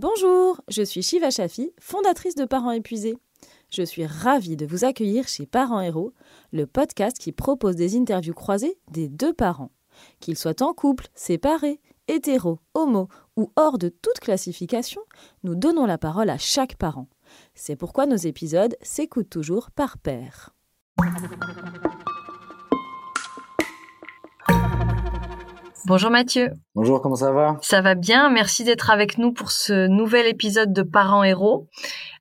Bonjour, je suis Shiva Shafi, fondatrice de Parents épuisés. Je suis ravie de vous accueillir chez Parents Héros, le podcast qui propose des interviews croisées des deux parents. Qu'ils soient en couple, séparés, hétéros, homo ou hors de toute classification, nous donnons la parole à chaque parent. C'est pourquoi nos épisodes s'écoutent toujours par pair. Bonjour Mathieu. Bonjour, comment ça va? Ça va bien, merci d'être avec nous pour ce nouvel épisode de Parents Héros.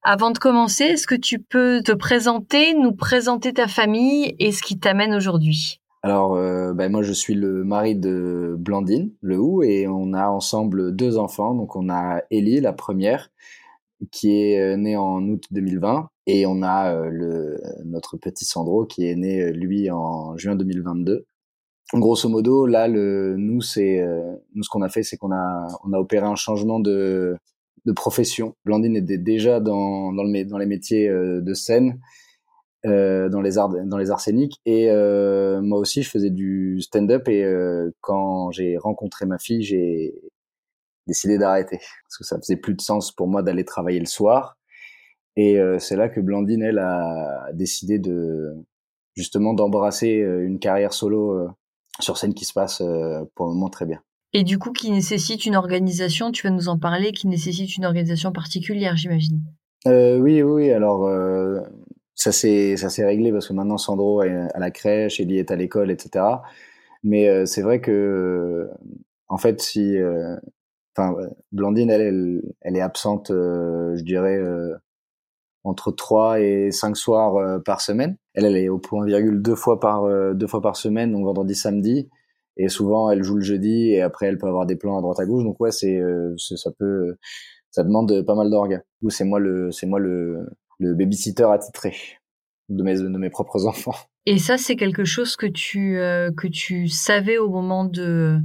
Avant de commencer, est-ce que tu peux te présenter, nous présenter ta famille et ce qui t'amène aujourd'hui? Alors, euh, ben moi je suis le mari de Blandine, le ou, et on a ensemble deux enfants. Donc on a Ellie, la première, qui est euh, née en août 2020, et on a euh, le, notre petit Sandro qui est né lui en juin 2022 grosso modo, là, le, nous, c'est, euh, nous, ce qu'on a fait, c'est qu'on a, on a opéré un changement de, de profession. Blandine était déjà dans, dans, le, dans les métiers euh, de scène, euh, dans les arts, dans les arts scéniques, et euh, moi aussi, je faisais du stand-up. Et quand j'ai rencontré ma fille, j'ai décidé d'arrêter parce que ça faisait plus de sens pour moi d'aller travailler le soir. Et c'est là que Blandine, elle, a décidé de justement d'embrasser une carrière solo sur scène qui se passe euh, pour le moment très bien. Et du coup, qui nécessite une organisation, tu vas nous en parler, qui nécessite une organisation particulière, j'imagine? Euh, oui, oui. Alors, euh, ça s'est ça s'est réglé parce que maintenant Sandro est à la crèche, Ellie est à l'école, etc. Mais euh, c'est vrai que, en fait, si, enfin, Blandine, elle, elle, elle, est absente, je dirais, entre 3 et 5 soirs euh, par semaine. Elle, elle est au point virgule deux fois par euh, deux fois par semaine, donc vendredi, samedi. Et souvent, elle joue le jeudi et après, elle peut avoir des plans à droite à gauche. Donc ouais, c'est euh, ça peut ça demande pas mal d'orgas. Ou c'est moi le c'est moi le le babysitter attitré de mes de mes propres enfants. Et ça, c'est quelque chose que tu que tu savais au moment de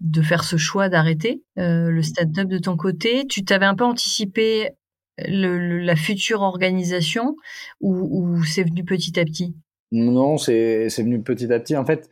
de faire ce choix d'arrêter euh, le stand-up de ton côté. Tu t'avais un peu anticipé la future organisation ou, c'est venu petit à petit? Non, c'est venu petit à petit. En fait,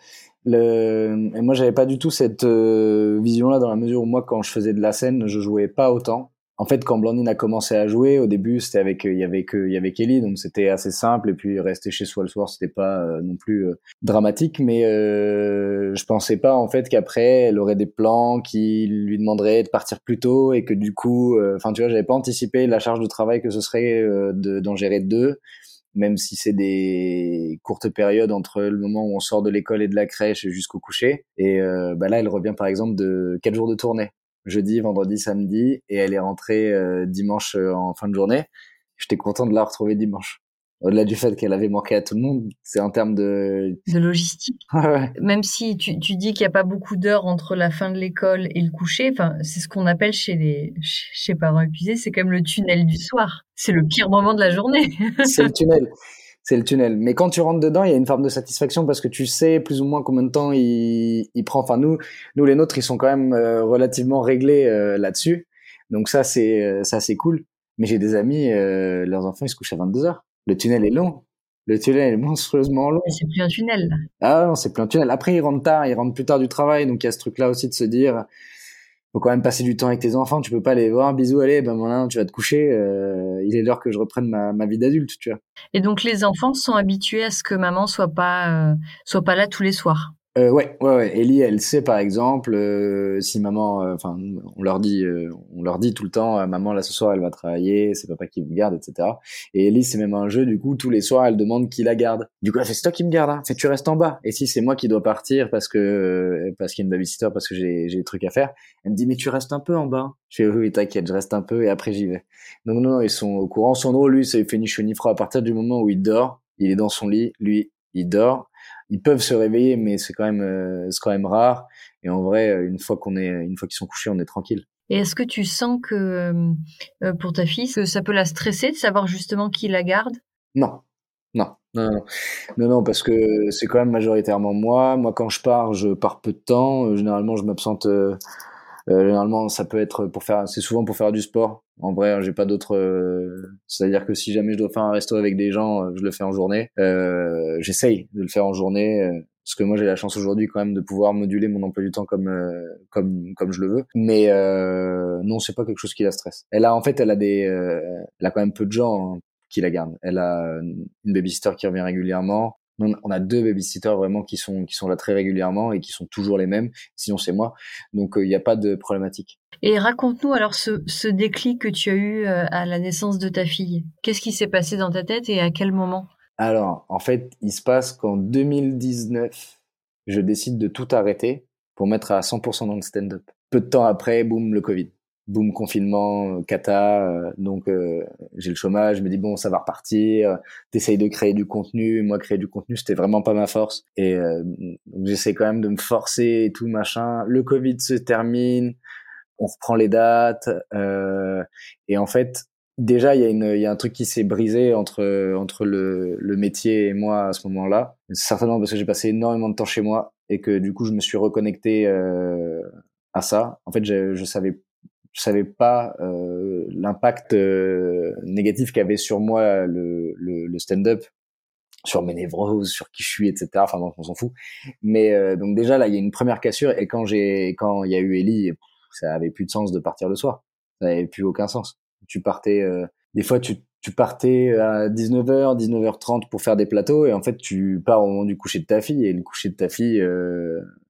et moi, j'avais pas du tout cette euh, vision-là dans la mesure où moi, quand je faisais de la scène, je jouais pas autant en fait, quand Blandine a commencé à jouer, au début, c'était avec, il y avait que, il y avait Kelly, donc c'était assez simple. Et puis rester chez soi le soir, c'était pas euh, non plus euh, dramatique. Mais euh, je pensais pas en fait qu'après, elle aurait des plans qui lui demanderaient de partir plus tôt et que du coup, euh, enfin, tu vois, j'avais pas anticipé la charge de travail que ce serait de d'en gérer deux, même si c'est des courtes périodes entre le moment où on sort de l'école et de la crèche jusqu'au coucher. Et bah là, elle revient par exemple de quatre jours de tournée jeudi, vendredi, samedi, et elle est rentrée euh, dimanche euh, en fin de journée. J'étais content de la retrouver dimanche. Au-delà du fait qu'elle avait manqué à tout le monde, c'est en termes de... De logistique. Même si tu, tu dis qu'il n'y a pas beaucoup d'heures entre la fin de l'école et le coucher, c'est ce qu'on appelle chez les chez parents épuisés, c'est comme le tunnel du soir. C'est le pire moment de la journée. c'est le tunnel c'est le tunnel. Mais quand tu rentres dedans, il y a une forme de satisfaction parce que tu sais plus ou moins combien de temps il, il prend. Enfin, nous, nous les nôtres, ils sont quand même euh, relativement réglés euh, là-dessus. Donc ça, c'est euh, ça, c'est cool. Mais j'ai des amis, leurs enfants, ils se couchent à 22 heures. Le tunnel est long. Le tunnel est monstrueusement long. C'est plus un tunnel. Ah non, c'est plus un tunnel. Après, ils rentrent tard, ils rentrent plus tard du travail, donc il y a ce truc-là aussi de se dire, faut quand même passer du temps avec tes enfants. Tu peux pas les voir, bisous, allez, ben maintenant tu vas te coucher. Euh, il est l'heure que je reprenne ma, ma vie d'adulte, tu vois. Et donc les enfants sont habitués à ce que maman soit pas euh, soit pas là tous les soirs? Euh, ouais, ouais, ouais. Ellie, elle sait par exemple euh, si maman, euh, enfin, on leur dit, euh, on leur dit tout le temps, maman là ce soir elle va travailler, c'est papa qui vous garde, etc. Et Ellie, c'est même un jeu du coup tous les soirs elle demande qui la garde. Du coup, fait c'est toi qui me garde, hein. c'est tu restes en bas. Et si c'est moi qui dois partir parce que parce qu'il y a une babysitter, parce que j'ai j'ai des trucs à faire, elle me dit mais tu restes un peu en bas. Je fais oui t'inquiète, je reste un peu et après j'y vais. Donc non, non, ils sont au courant. Son lui, ça fait ni chaud ni froid à partir du moment où il dort. Il est dans son lit, lui, il dort ils peuvent se réveiller, mais c'est quand même euh, c'est quand même rare. Et en vrai, euh, une fois qu'on est une fois qu'ils sont couchés, on est tranquille. Et est-ce que tu sens que euh, pour ta fille, que ça peut la stresser de savoir justement qui la garde? Non, non, non, non, non, parce que c'est quand même majoritairement moi. Moi, quand je pars, je pars peu de temps. Généralement, je m'absente. Généralement, ça peut être pour faire. C'est souvent pour faire du sport. En vrai, j'ai pas d'autres. Euh, c'est-à-dire que si jamais je dois faire un resto avec des gens, euh, je le fais en journée. Euh, J'essaye de le faire en journée. Euh, parce que moi j'ai la chance aujourd'hui quand même de pouvoir moduler mon emploi du temps comme comme comme je le veux. Mais euh, non, c'est pas quelque chose qui la stresse. Elle a en fait, elle a des, elle a quand même peu de gens hein, qui la gardent. Elle a une babysitter qui revient régulièrement on a deux babysitters vraiment qui sont qui sont là très régulièrement et qui sont toujours les mêmes. Sinon c'est moi. Donc il n'y a pas de problématique. Et raconte-nous alors ce, ce déclic que tu as eu euh, à la naissance de ta fille. Qu'est-ce qui s'est passé dans ta tête et à quel moment? Alors en fait il se passe qu'en 2019 je décide de tout arrêter pour mettre à 100% dans le stand-up. Peu de temps après, boum, le Covid boum confinement euh, cata euh, donc euh, j'ai le chômage je me dis bon ça va repartir t'essayes de créer du contenu moi créer du contenu c'était vraiment pas ma force. Et j'essaie quand même de me forcer et tout machin. Le covid se termine on reprend les dates et en fait déjà il y a y a un truc qui s'est brisé entre entre le le métier et moi à ce moment-là. Certainement parce que j'ai passé énormément de temps chez moi et que du coup je me suis reconnecté à ça. En fait je, je savais savais pas euh, l'impact euh, négatif qu'avait sur moi le, le, le stand-up sur mes névroses, sur qui je suis, etc. Enfin bon, on s'en fout. Mais euh, donc déjà là, il y a une première cassure et quand j'ai quand il y a eu Ellie, ça avait plus de sens de partir le soir. Ça avait plus aucun sens. Tu partais euh, des fois tu tu partais à 19h, 19h30 pour faire des plateaux et en fait tu pars au moment du coucher de ta fille et le coucher de ta fille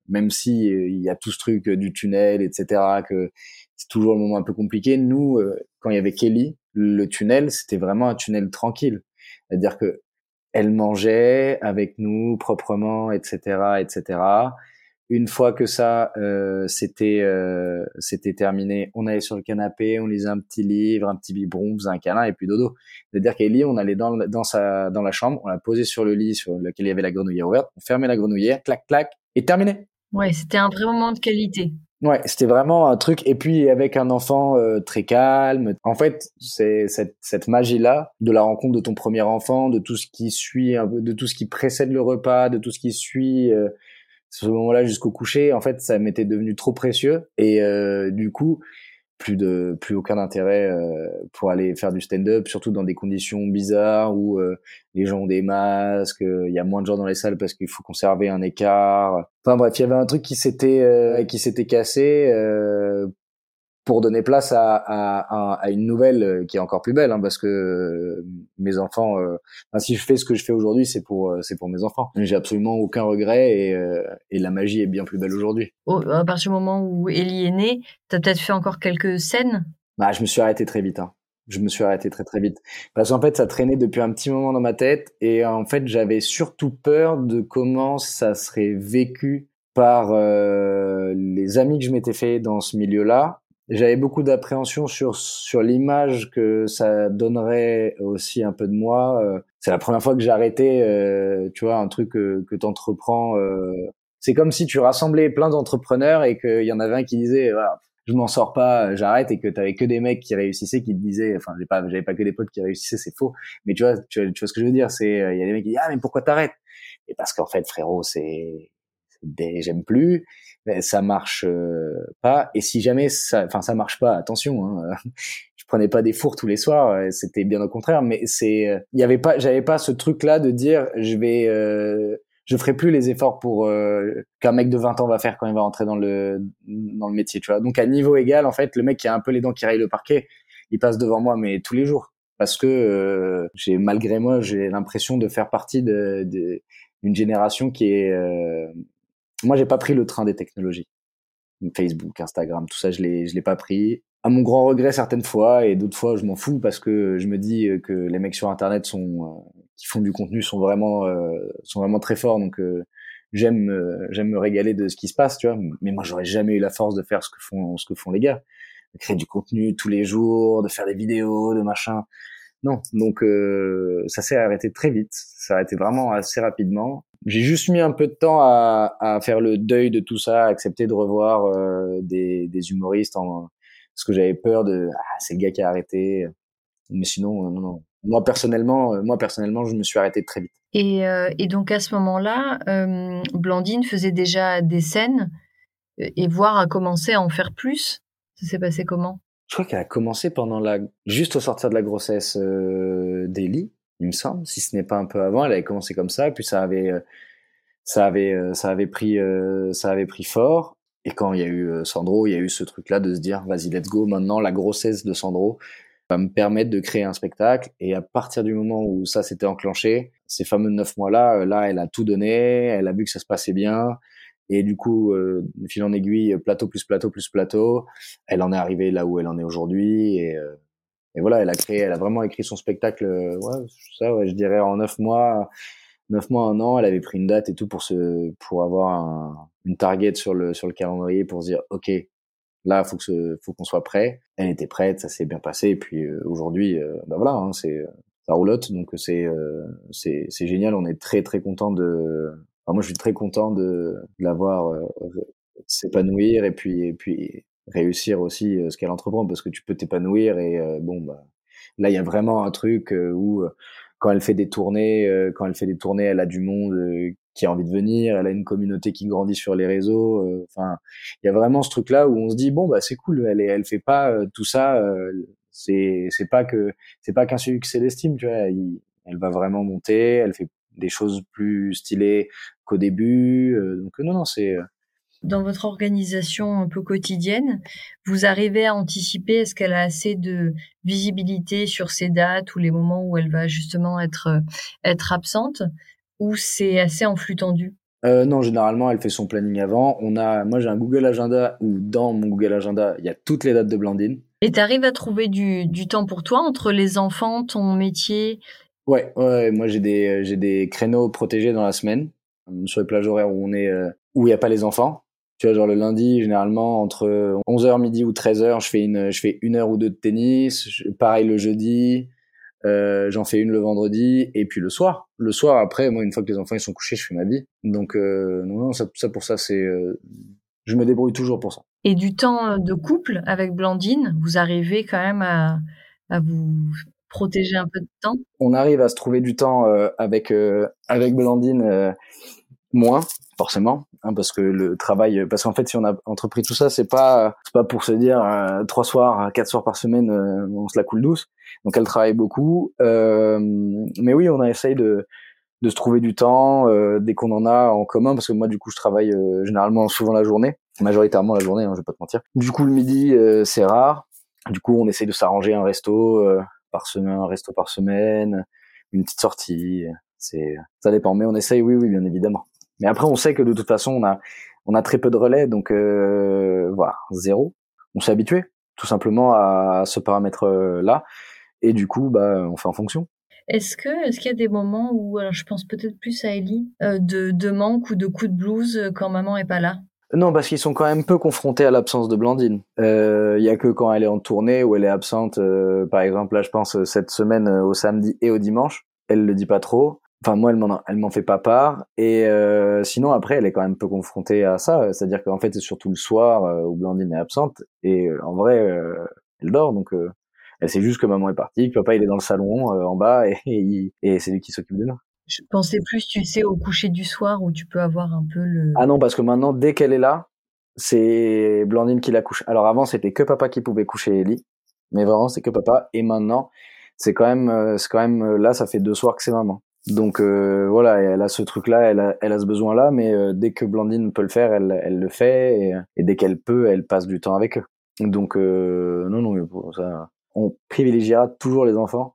même si il y a tout ce truc du tunnel etc que c'est toujours le moment un peu compliqué. Nous, euh, quand il y avait Kelly, le tunnel, c'était vraiment un tunnel tranquille. C'est-à-dire que elle mangeait avec nous proprement, etc., etc. Une fois que ça euh, c'était euh, c'était terminé, on allait sur le canapé, on lisait un petit livre, un petit biberon, on faisait un câlin et puis dodo. C'est-à-dire qu'Ellie, on allait dans dans sa dans la chambre, on la posait sur le lit sur lequel il y avait la grenouillère ouverte, on fermait la grenouillère, clac clac et terminé. Ouais, c'était un vrai moment de qualité. Ouais, c'était vraiment un truc. Et puis avec un enfant euh, très calme. En fait, c'est cette, cette magie-là de la rencontre de ton premier enfant, de tout ce qui suit, de tout ce qui précède le repas, de tout ce qui suit euh, ce moment-là jusqu'au coucher. En fait, ça m'était devenu trop précieux. Et euh, du coup, plus de plus aucun intérêt euh, pour aller faire du stand-up, surtout dans des conditions bizarres où euh, les gens ont des masques, il y a moins de gens dans les salles parce qu'il faut conserver un écart. Enfin bref, il y avait un truc qui s'était euh, qui s'était cassé pour donner place à, à, à, une nouvelle euh, qui est encore plus belle, hein, parce que euh, mes enfants, euh, si je fais ce que je fais aujourd'hui, c'est pour c'est pour mes enfants. J'ai absolument aucun regret et, et la magie est bien plus belle aujourd'hui. à partir du moment où Ellie est née, t'as peut-être fait encore quelques scènes? Bah, je me suis arrêté très vite. Hein. Je me suis arrêté très très vite parce qu'en fait ça traînait depuis un petit moment dans ma tête et en fait j'avais surtout peur de comment ça serait vécu par les amis que je m'étais fait dans ce milieu-là j'avais beaucoup d'appréhension sur sur l'image que ça donnerait aussi un peu de moi. Euh, c'est la première fois que arrêté, euh, tu vois, un truc que, que tu entreprends. Euh. c'est comme si tu rassemblais plein d'entrepreneurs et qu'il y en avait un qui disait ah, je m'en sors pas, j'arrête et que tu avais que des mecs qui réussissaient qui te disaient enfin j'ai pas j'avais pas que des potes qui réussissaient, c'est faux. Mais tu vois tu, tu vois ce que je veux dire, c'est il y a des mecs qui disent ah mais pourquoi t'arrêtes? Et parce qu'en fait frérot, c'est j'aime plus ça marche euh, pas. Et si jamais enfin ça marche pas, attention. Hein, je prenais pas des fours tous les soirs, euh, c'était bien au contraire. Mais c'est, euh, il y avait pas, j'avais pas ce truc là de dire je vais, je ferai plus les efforts pour qu'un mec de 20 ans va faire quand il va rentrer dans le dans le métier, tu vois. Donc à niveau égal, en fait, le mec qui a un peu les dents qui rayent le parquet, il passe devant moi, mais tous les jours, parce que j'ai malgré moi, j'ai l'impression de faire partie de, de d'une génération qui est moi, j'ai pas pris le train des technologies. Facebook, Instagram, tout ça, je l'ai, je l'ai pas pris. À mon grand regret certaines fois, et d'autres fois, je m'en fous parce que je me dis que les mecs sur Internet sont, euh, qui font du contenu sont vraiment, euh, sont vraiment très forts. Donc, euh, j'aime, j'aime me régaler de ce qui se passe, tu vois. Mais moi, j'aurais jamais eu la force de faire ce que font, ce que font les gars, de créer du contenu tous les jours, de faire des vidéos, de machin. Non, donc ça s'est arrêté très vite. Ça s'est arrêté vraiment assez rapidement j'ai juste mis un peu de temps à, à, faire le deuil de tout ça, accepter de revoir euh, des, des, humoristes en, parce que j'avais peur de ah, c'est le gars qui a arrêté. Mais sinon, euh, non, non. Moi personnellement, euh, moi personnellement, je me suis arrêté très vite. Et, et donc à ce moment-là, Blandine faisait déjà des scènes et voir a commencé à en faire plus. Ça s'est passé comment? Je crois qu'elle a commencé pendant la juste au sortir de la grossesse euh, d'Ellie il me semble, si ce n'est pas un peu avant. Elle avait commencé comme ça, puis ça avait, euh, ça avait, ça avait pris, ça avait pris fort. Et quand il y a eu Sandro, il y a eu ce truc-là de se dire, vas-y, let's go. Maintenant, la grossesse de Sandro va me permettre de créer un spectacle. Et à partir du moment où ça s'était enclenché, ces fameux neuf mois-là, là, elle a tout donné. Elle a vu que ça se passait bien. Et du coup, euh, fil en aiguille, plateau plus plateau plus plateau, elle en est arrivée là où elle en est aujourd'hui. Euh, et, voilà, elle a créé, elle a vraiment écrit son spectacle. Euh, ouais, ça, ouais, je dirais en neuf mois, neuf mois, un an, elle avait pris une date et tout pour se, pour avoir un, une target sur le sur le calendrier pour se dire, ok, là, faut que faut qu'on soit prêt. Elle était prête, ça s'est bien passé. Et puis euh, aujourd'hui, bah voilà, hein, c'est ça roulotte, donc c'est c'est c'est génial. On est très très content de moi, je suis très content de, de la voir euh, s'épanouir et puis, et puis réussir aussi ce qu'elle entreprend parce que tu peux t'épanouir et bon, bah, là, il y a vraiment un truc où quand elle fait des tournées, quand elle fait des tournées, elle a du monde qui a envie de venir, elle a une communauté qui grandit sur les réseaux. Enfin, il y a vraiment ce truc-là où on se dit bon bah c'est cool, elle elle fait pas tout ça. c'est c'est pas que c'est pas qu'un succès d'estime, tu vois. elle va vraiment monter, elle fait des choses plus stylées qu'au début. Donc non, non, c'est dans votre organisation un peu quotidienne, vous arrivez à anticiper est-ce qu'elle a assez de visibilité sur ces dates ou les moments où elle va justement être euh, être absente ou c'est assez en flux tendu? Euh, non, généralement, elle fait son planning avant. On a, moi, j'ai un Google Agenda où dans mon Google Agenda, il y a toutes les dates de Blandine. Et tu arrives à trouver du, du temps pour toi entre les enfants, ton métier? Ouais, ouais, moi j'ai des j'ai des créneaux protégés dans la semaine euh, sur les plages horaires où on est où il y a pas les enfants. Tu vois, genre le lundi, généralement entre 11h midi ou 13h, je fais une je fais une heure ou deux de tennis, pareil le jeudi, euh, j'en fais une le vendredi et puis le soir. Le soir après, moi une fois que les enfants ils sont couchés, je fais ma vie. Donc euh, non non, ça, ça pour ça c'est je me débrouille toujours pour ça. Et du temps de couple avec Blandine, vous arrivez quand même à à vous protéger un peu de temps? On arrive à se trouver du temps euh, avec euh, avec Blandine euh, moins forcément hein, parce que le travail parce qu'en fait si on a entrepris tout ça c'est pas c'est pas pour se dire trois soirs quatre soirs par semaine on se la coule douce donc elle travaille beaucoup mais oui on a essayé de de se trouver du temps dès qu'on en a en commun parce que moi du coup je travaille généralement souvent la journée majoritairement la journée hein, je vais pas te mentir du coup le midi c'est rare du coup on essaye de s'arranger un resto par semaine, un resto par semaine, une petite sortie. C'est, ça dépend. Mais on essaye, oui, oui, bien évidemment. Mais après, on sait que de toute façon, on a, on a très peu de relais, donc euh, voilà, zéro. On s'est habitué, tout simplement, à ce paramètre-là, et du coup, bah, on fait en fonction. Est-ce que, est-ce qu'il y a des moments où, alors je pense peut-être plus à Ellie, euh, de, de manque ou de coup de blues quand maman est pas là? Non, parce qu'ils sont quand même peu confrontés à l'absence de Blandine. Il euh, y a que quand elle est en tournée où elle est absente, euh, par exemple, là je pense cette semaine euh, au samedi et au dimanche, elle le dit pas trop. Enfin moi elle m'en elle m'en fait pas part et euh, sinon après elle est quand même peu confrontée à ça, c'est-à-dire qu'en fait c'est surtout le soir où Blandine est absente et en vrai elle dort donc elle sait juste que maman est partie, que papa il est dans le salon en bas et, et, et c'est lui qui s'occupe de nous. Je pensais plus, tu sais, au coucher du soir où tu peux avoir un peu le. Ah non, parce que maintenant, dès qu'elle est là, c'est Blandine qui la couche. Alors avant, c'était que papa qui pouvait coucher Ellie, mais vraiment, c'est que papa. Et maintenant, c'est quand même, euh, c'est quand même euh, là, ça fait deux soirs que c'est maman. Donc euh, voilà, elle a ce truc-là, elle a, elle a ce besoin-là, mais dès que Blandine peut le faire, elle, elle le fait, et, et dès qu'elle peut, elle passe du temps avec eux. Donc non, non, pour ça, on privilégiera toujours les enfants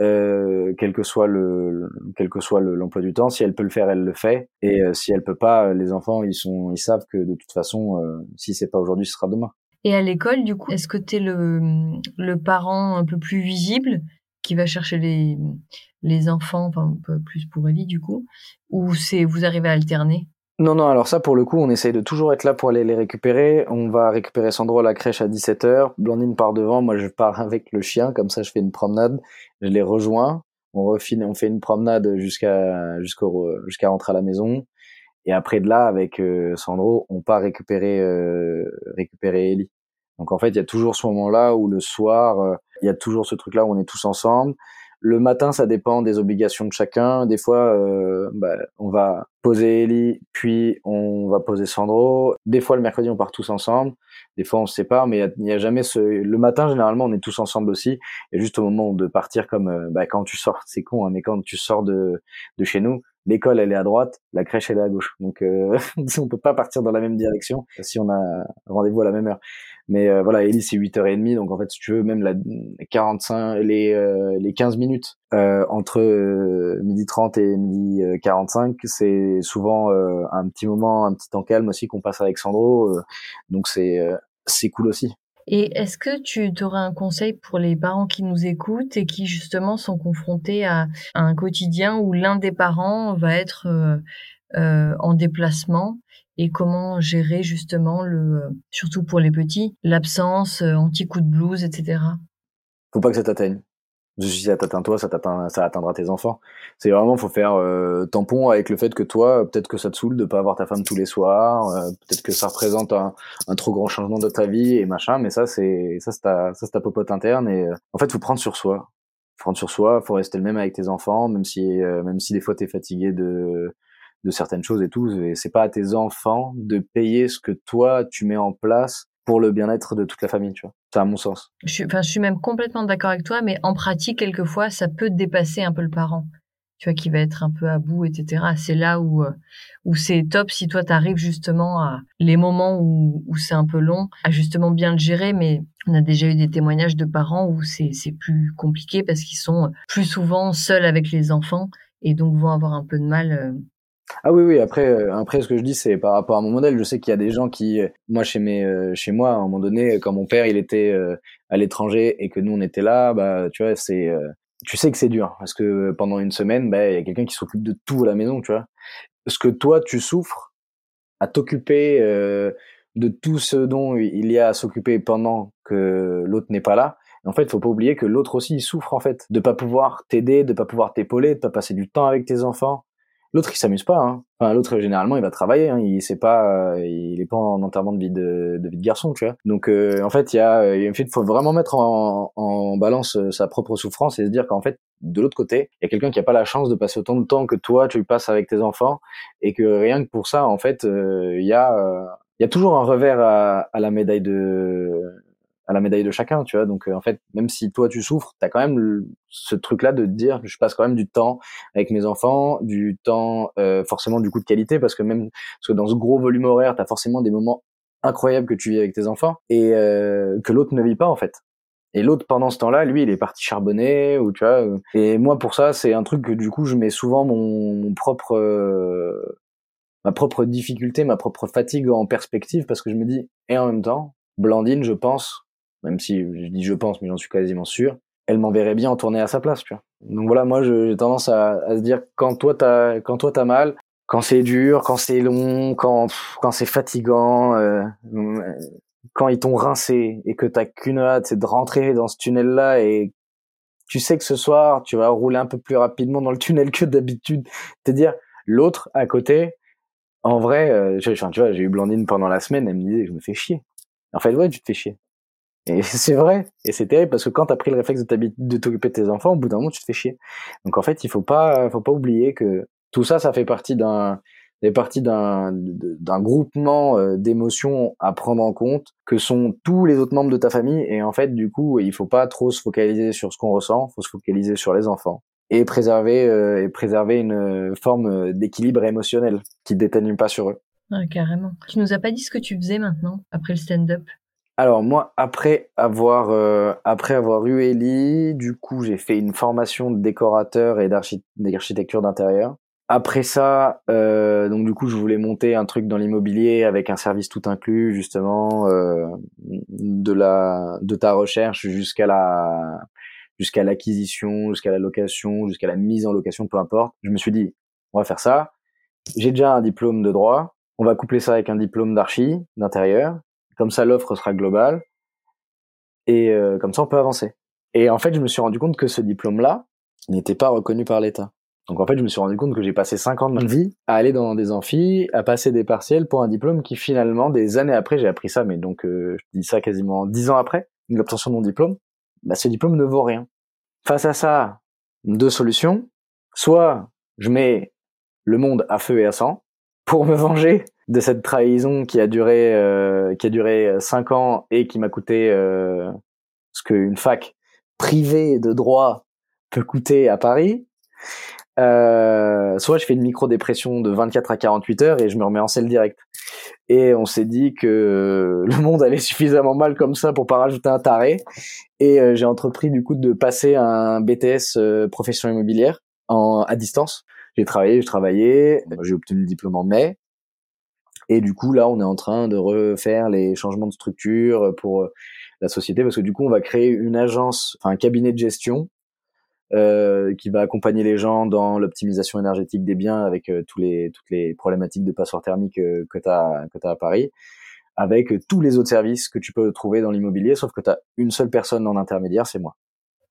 euh, quel que soit le quel que soit l'emploi du temps. Si elle peut le faire, elle le fait. Et euh, si elle peut pas, les enfants ils sont ils savent que de toute façon, euh, si c'est pas aujourd'hui, ce sera demain. Et à l'école, du coup, est-ce que tu es le le parent un peu plus visible qui va chercher les les enfants, enfin plus pour Ellie du coup, ou c'est vous arrivez à alterner? Non, non, alors ça, pour le coup, on essaye de toujours être là pour aller les récupérer. On va récupérer Sandro à la crèche à 17h. Blandine part devant. Moi, je pars avec le chien. Comme ça, je fais une promenade. Je les rejoins. On refine, on fait une promenade jusqu'à, jusqu'au, jusqu'à rentrer à la maison. Et après de là, avec euh, Sandro, on part récupérer, euh, récupérer Ellie. Donc en fait, il y a toujours ce moment-là où le soir, euh, il y a toujours ce truc-là où on est tous ensemble. Le matin, ça dépend des obligations de chacun. Des fois, euh, bah, on va poser Ellie, puis on va poser Sandro. Des fois, le mercredi, on part tous ensemble. Des fois, on se sépare, mais il n'y a, jamais ce. Le matin, généralement, on est tous ensemble aussi. Et juste au moment de partir, comme euh, bah, quand tu sors, c'est con, hein, mais quand tu sors de, de chez nous, l'école elle est à droite, la crèche elle est à gauche. Donc euh, on peut pas partir dans la même direction si on a rendez-vous à la même heure. Mais euh, voilà, Ellie c'est 8h30 donc en fait si tu veux même la 45 les euh, les 15 minutes euh, entre midi 30 et midi 45, c'est souvent un petit moment, un petit temps calme aussi qu'on passe avec Sandro donc c'est c'est cool aussi. Et est-ce que tu aurais un conseil pour les parents qui nous écoutent et qui justement sont confrontés à, un quotidien où l'un des parents va être euh, euh, en déplacement? Et comment gérer justement le, surtout pour les petits, l'absence, euh, anti-coup de blues, etc. Faut pas que ça t'atteigne si ça t'atteint toi, ça t'atteint, ça atteindra tes enfants. C'est vraiment, faut faire euh, tampon avec le fait que toi, peut-être que ça te saoule de pas avoir ta femme tous les soirs, euh, peut-être que ça représente un, un, trop grand changement de ta vie et machin, mais ça c'est, ça c'est ta, ça c'est ta popote interne et euh, en fait, faut prendre sur soi, faut prendre sur soi, faut rester le même avec tes enfants, même si, même si des fois t'es fatigué de de certaines choses et tout, et c'est pas à tes enfants de payer ce que toi tu mets en place pour le bien-être de toute la famille, tu vois. C'est à mon sens. Je suis, je suis même complètement d'accord avec toi, mais en pratique, quelquefois, ça peut dépasser un peu le parent, tu vois, qui va être un peu à bout, etc. C'est là où, euh, où c'est top si toi, tu arrives justement à les moments où, où c'est un peu long, à justement bien le gérer, mais on a déjà eu des témoignages de parents où c'est, c'est plus compliqué parce qu'ils sont plus souvent seuls avec les enfants et donc vont avoir un peu de mal euh, ah oui, oui. Après, euh, après, ce que je dis, c'est par rapport à mon modèle. Je sais qu'il y a des gens qui, euh, moi, chez mes, euh, chez moi, à un moment donné, quand mon père, il était à l'étranger et que nous, on était là, bah, tu vois, c'est, tu sais que c'est dur parce que pendant une semaine, bah, il y a quelqu'un qui s'occupe de tout à la maison, tu vois. Ce que toi, tu souffres à t'occuper de tout ce dont il y a à s'occuper pendant que l'autre n'est pas là. En fait, faut pas oublier que l'autre aussi il souffre en fait de pas pouvoir t'aider, de pas pouvoir t'épauler, de pas passer du temps avec tes enfants L'autre, il s'amuse pas. Hein. Enfin, l'autre, généralement, il va travailler. Hein. Il sait pas, euh, il est pas en enterrement de vie de, vie de garçon, tu vois. Donc, euh, en fait, il y a, il faut vraiment mettre en, balance euh, sa propre souffrance et se dire qu'en fait, de l'autre côté, il y a quelqu'un qui a pas la chance de passer autant de temps que toi, tu passes avec tes enfants, et que rien que pour ça, en fait, il y a, il y a toujours un revers à, à la médaille de à la médaille de chacun, tu vois. Donc euh, en fait, même si toi tu souffres, t'as quand même ce truc-là de te dire, je passe quand même du temps avec mes enfants, du temps euh, forcément du coup de qualité, parce que même parce que dans ce gros volume horaire, t'as forcément des moments incroyables que tu vis avec tes enfants et euh, que l'autre ne vit pas en fait. Et l'autre pendant ce temps-là, lui, il est parti charbonner ou tu vois. Et moi pour ça, c'est un truc que du coup je mets souvent mon, mon propre ma propre difficulté, ma propre fatigue en perspective parce que je me dis et en même temps, Blandine, je pense même si je dis je pense, mais j'en suis quasiment sûr, elle m'enverrait bien en tournée à sa place, tu vois. Donc voilà, moi j'ai tendance à, à, se dire quand toi t'as quand toi t'as mal, quand c'est dur, quand c'est long, quand quand c'est fatigant, euh, quand ils t'ont rincé et que t'as qu'une hâte, c'est de rentrer dans ce tunnel là et tu sais que ce soir tu vas rouler un peu plus rapidement dans le tunnel que d'habitude, te dire l'autre à côté. En vrai, euh, tu vois, j'ai eu Blandine pendant la semaine, elle me disait je me fais chier. En fait, ouais, tu te fais chier. Et c'est vrai, et c'est terrible parce que quand t'as pris le réflexe de, t'occuper de tes enfants, au bout d'un moment, tu te fais chier. Donc en fait, il faut pas, faut pas oublier que tout ça, ça fait partie d'un, fait partie d'un, d'un groupement euh, d'émotions à prendre en compte, que sont tous les autres membres de ta famille. Et en fait, du coup, il faut pas trop se focaliser sur ce qu'on ressent, faut se focaliser sur les enfants et préserver, euh, et préserver une forme d'équilibre émotionnel qui ne déteigne pas sur eux. Carrément. Tu nous as pas dit ce que tu faisais maintenant après le stand-up? Alors moi, après avoir euh, après avoir eu Ellie, du coup j'ai fait une formation de décorateur et d'architecture d'intérieur. Après ça, euh, donc du coup je voulais monter un truc dans l'immobilier avec un service tout inclus justement euh, de la de ta recherche jusqu'à la jusqu'à l'acquisition, jusqu'à la location, jusqu'à la mise en location, peu importe. Je me suis dit on va faire ça. J'ai déjà un diplôme de droit. On va coupler ça avec un diplôme d'archi d'intérieur comme ça, l'offre sera globale. Et euh, comme ça, on peut avancer. Et en fait, je me suis rendu compte que ce diplôme-là n'était pas reconnu par l'État. Donc en fait, je me suis rendu compte que j'ai passé cinq ans de ma vie à aller dans des amphis, à passer des partiels pour un diplôme qui finalement, des années après, j'ai appris ça, mais donc euh, je dis ça quasiment dix ans après l'obtention de mon diplôme, bah, ce diplôme ne vaut rien. Face à ça, deux solutions. Soit je mets le monde à feu et à sang pour me venger de cette trahison qui a duré euh, qui a duré euh, cinq ans et qui m'a coûté euh, ce qu'une fac privée de droit peut coûter à Paris. euh, soit je fais une micro-dépression de 24 à 48 heures et je me remets en selle direct. Et on s'est dit que le monde allait suffisamment mal comme ça pour pas rajouter un taré. Et euh, j'ai entrepris du coup de passer un BTS euh, profession immobilière en, à distance. J'ai travaillé, je travaillais, j'ai obtenu le diplôme en mai. Et du coup, là, on est en train de refaire les changements de structure pour la société parce que du coup, on va créer une agence, enfin un cabinet de gestion euh, qui va accompagner les gens dans l'optimisation énergétique des biens avec euh, tous les, toutes les problématiques de passoire thermique euh, que tu as, as à Paris, avec tous les autres services que tu peux trouver dans l'immobilier, sauf que tu as une seule personne en intermédiaire, c'est moi.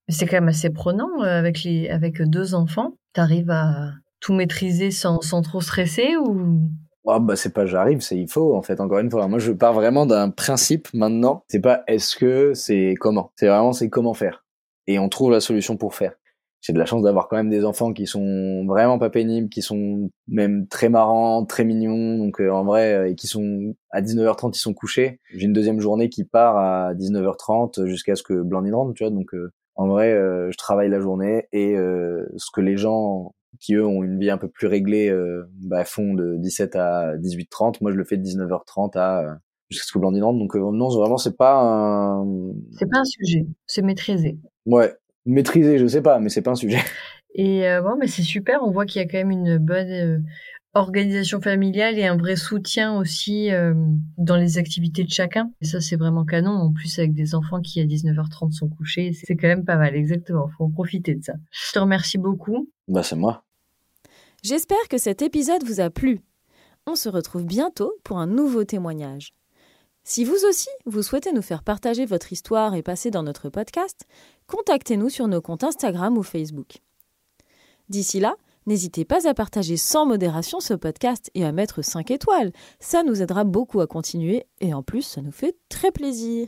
C'est quand même assez prenant avec, les, avec deux enfants. Tu arrives à tout maîtriser sans, sans trop stresser ou? Oh bah c'est pas j'arrive, c'est il faut en fait encore une fois. Moi je pars vraiment d'un principe maintenant. C'est pas est-ce que, c'est comment. C'est vraiment c'est comment faire. Et on trouve la solution pour faire j'ai de la chance d'avoir quand même des enfants qui sont vraiment pas pénibles, qui sont même très marrants, très mignons, donc euh, en vrai, euh, et qui sont à 19h30 ils sont couchés. J'ai une deuxième journée qui part à 19h30 jusqu'à ce que Blandine rentre, tu vois. Donc euh, en vrai, je travaille la journée et ce que les gens qui eux ont une vie un peu plus réglée bah, font de 17 à 18h30, moi je le fais de 19h30 à jusqu'à ce que Blandine rentre. Donc non, vraiment c'est pas un... C'est pas un sujet, c'est maîtrisé. Ouais, maîtriser, je sais pas, mais c'est pas un sujet. Et euh, bon, mais c'est super. On voit qu'il y a quand même une bonne euh, organisation familiale et un vrai soutien aussi euh, dans les activités de chacun. Et ça, c'est vraiment canon. En plus, avec des enfants qui à 19h30 sont couchés, c'est quand même pas mal. Exactement. Faut en profiter de ça. Je te remercie beaucoup. Bah, c'est moi. J'espère que cet épisode vous a plu. On se retrouve bientôt pour un nouveau témoignage. Si vous aussi, vous souhaitez nous faire partager votre histoire et passer dans notre podcast, contactez-nous sur nos comptes Instagram ou Facebook. D'ici là, n'hésitez pas à partager sans modération ce podcast et à mettre 5 étoiles. Ça nous aidera beaucoup à continuer et en plus, ça nous fait très plaisir.